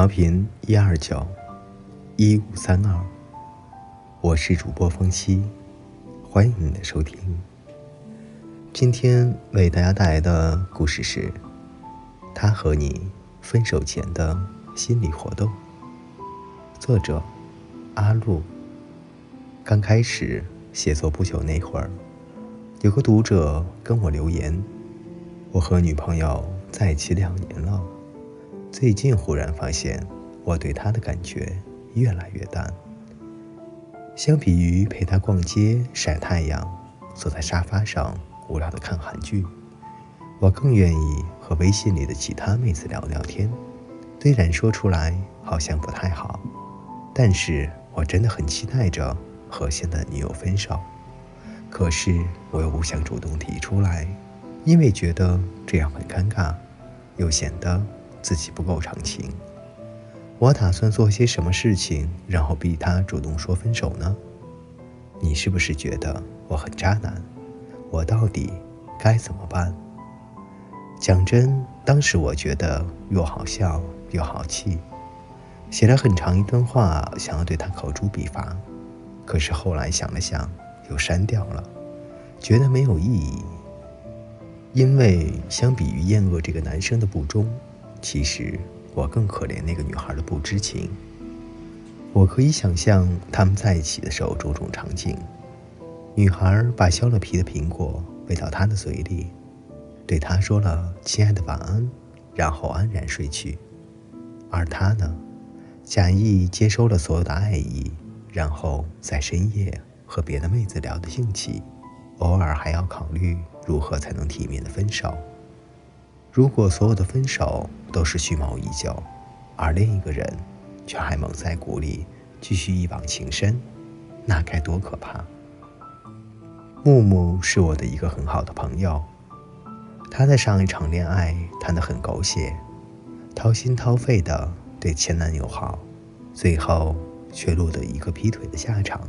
调频一二九一五三二，我是主播风七，欢迎你的收听。今天为大家带来的故事是：他和你分手前的心理活动。作者阿路。刚开始写作不久那会儿，有个读者跟我留言：我和女朋友在一起两年了。最近忽然发现，我对他的感觉越来越淡。相比于陪他逛街、晒太阳、坐在沙发上无聊的看韩剧，我更愿意和微信里的其他妹子聊聊天。虽然说出来好像不太好，但是我真的很期待着和现在女友分手。可是我又不想主动提出来，因为觉得这样很尴尬，又显得……自己不够长情，我打算做些什么事情，然后逼他主动说分手呢？你是不是觉得我很渣男？我到底该怎么办？讲真，当时我觉得又好笑又好气，写了很长一段话，想要对他口诛笔伐，可是后来想了想，又删掉了，觉得没有意义。因为相比于厌恶这个男生的不忠。其实我更可怜那个女孩的不知情。我可以想象他们在一起的时候种种场景：女孩把削了皮的苹果喂到他的嘴里，对他说了“亲爱的，晚安”，然后安然睡去；而他呢，假意接收了所有的爱意，然后在深夜和别的妹子聊得兴起，偶尔还要考虑如何才能体面的分手。如果所有的分手都是蓄谋已久，而另一个人却还蒙在鼓里继续一往情深，那该多可怕！木木是我的一个很好的朋友，他在上一场恋爱谈得很狗血，掏心掏肺的对前男友好，最后却落得一个劈腿的下场。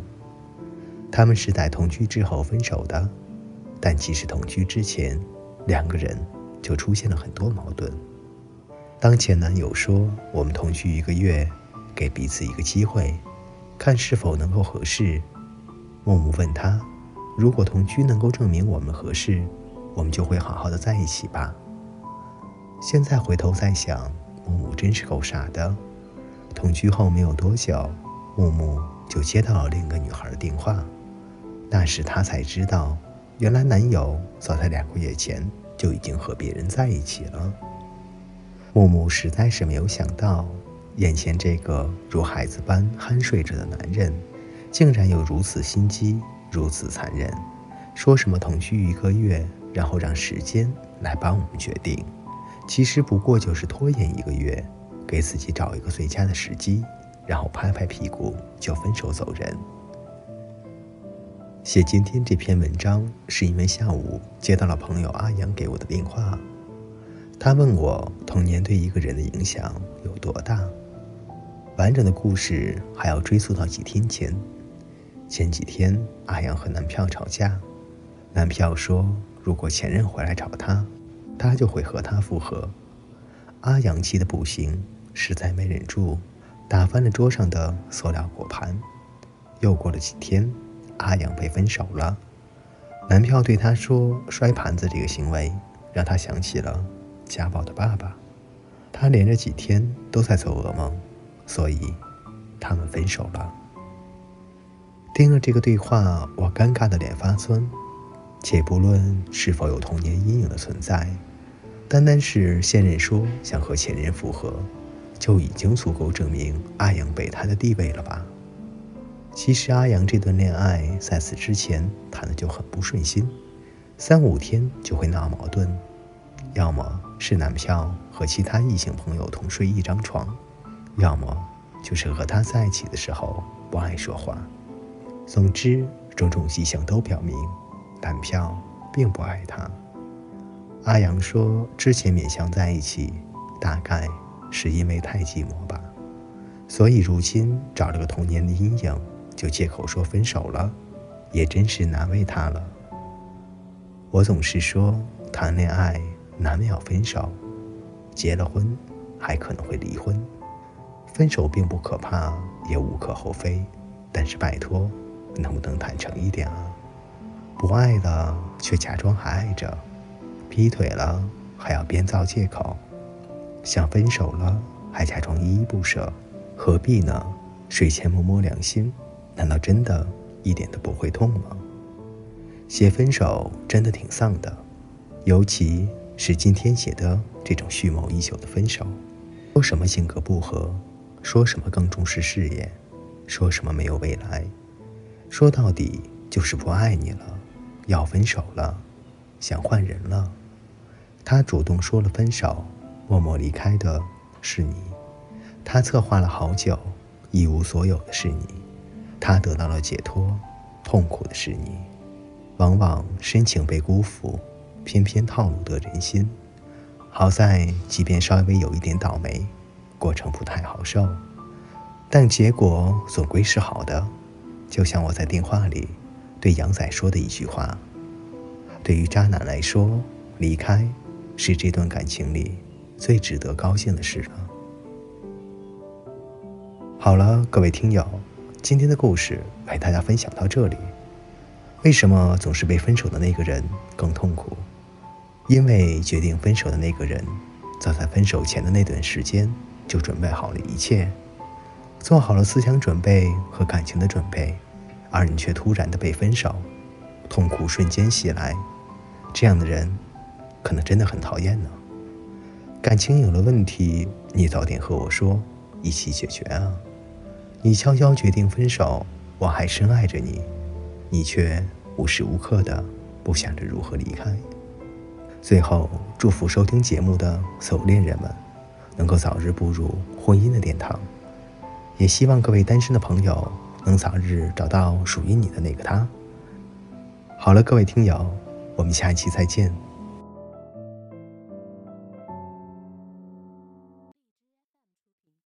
他们是在同居之后分手的，但其实同居之前，两个人。就出现了很多矛盾。当前男友说我们同居一个月，给彼此一个机会，看是否能够合适。木木问他，如果同居能够证明我们合适，我们就会好好的在一起吧。现在回头再想，木木真是够傻的。同居后没有多久，木木就接到了另一个女孩的电话，那时他才知道，原来男友早在两个月前。就已经和别人在一起了。木木实在是没有想到，眼前这个如孩子般酣睡着的男人，竟然有如此心机，如此残忍。说什么同居一个月，然后让时间来帮我们决定，其实不过就是拖延一个月，给自己找一个最佳的时机，然后拍拍屁股就分手走人。写今天这篇文章，是因为下午接到了朋友阿阳给我的电话。他问我童年对一个人的影响有多大。完整的故事还要追溯到几天前。前几天，阿阳和男票吵架，男票说如果前任回来找他，他就会和他复合。阿阳气得不行，实在没忍住，打翻了桌上的塑料果盘。又过了几天。阿阳被分手了，男票对他说：“摔盘子这个行为让他想起了家暴的爸爸，他连着几天都在做噩梦，所以他们分手了。”听了这个对话，我尴尬的脸发酸。且不论是否有童年阴影的存在，单单是现任说想和前任复合，就已经足够证明阿阳备胎的地位了吧？其实阿阳这段恋爱在此之前谈的就很不顺心，三五天就会闹矛盾，要么是男票和其他异性朋友同睡一张床，要么就是和他在一起的时候不爱说话。总之，种种迹象都表明，男票并不爱他。阿阳说，之前勉强在一起，大概是因为太寂寞吧，所以如今找了个童年的阴影。就借口说分手了，也真是难为他了。我总是说，谈恋爱难免要分手，结了婚还可能会离婚，分手并不可怕，也无可厚非，但是拜托，能不能坦诚一点啊？不爱了却假装还爱着，劈腿了还要编造借口，想分手了还假装依依不舍，何必呢？睡前摸摸良心，难道真的一点都不会痛吗？写分手真的挺丧的，尤其是今天写的这种蓄谋已久的分手，说什么性格不合，说什么更重视事业，说什么没有未来，说到底就是不爱你了。要分手了，想换人了。他主动说了分手，默默离开的是你。他策划了好久，一无所有的是你。他得到了解脱，痛苦的是你。往往深情被辜负，偏偏套路得人心。好在，即便稍微有一点倒霉，过程不太好受，但结果总归是好的。就像我在电话里。对杨仔说的一句话：“对于渣男来说，离开是这段感情里最值得高兴的事了。”好了，各位听友，今天的故事陪大家分享到这里。为什么总是被分手的那个人更痛苦？因为决定分手的那个人，早在分手前的那段时间就准备好了一切，做好了思想准备和感情的准备。而你却突然的被分手，痛苦瞬间袭来，这样的人，可能真的很讨厌呢。感情有了问题，你早点和我说，一起解决啊！你悄悄决定分手，我还深爱着你，你却无时无刻的不想着如何离开。最后，祝福收听节目的所有恋人们，能够早日步入婚姻的殿堂，也希望各位单身的朋友。能早日找到属于你的那个他。好了，各位听友，我们下一期再见。